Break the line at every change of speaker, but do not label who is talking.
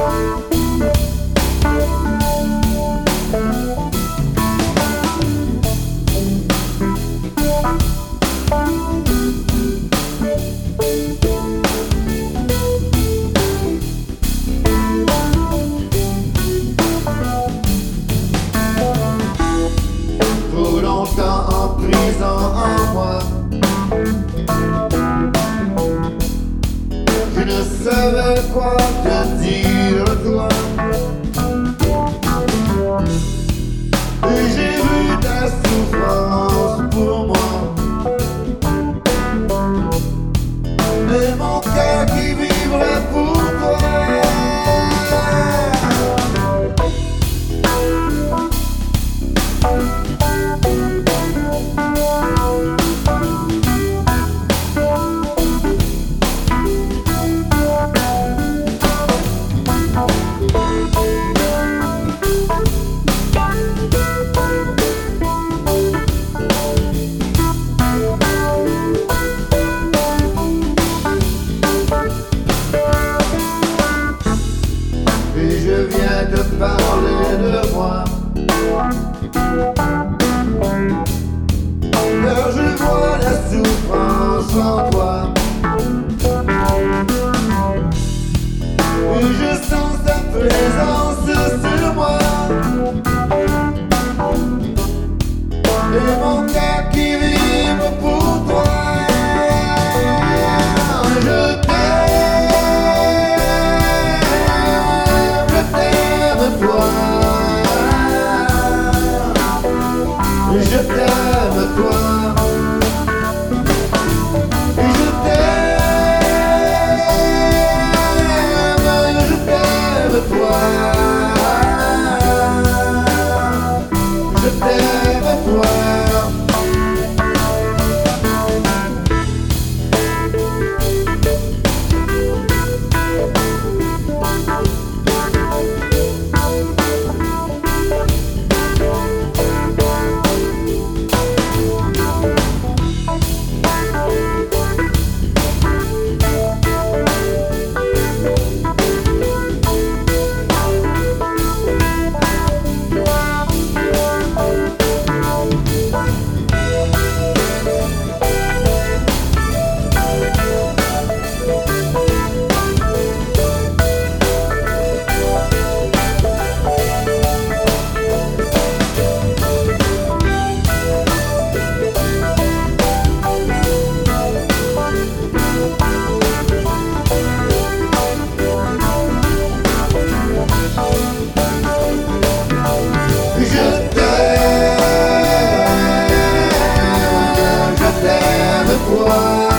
Bye. 내 맘. Toi. Je sens ta présence sur moi. Je t'aime toi.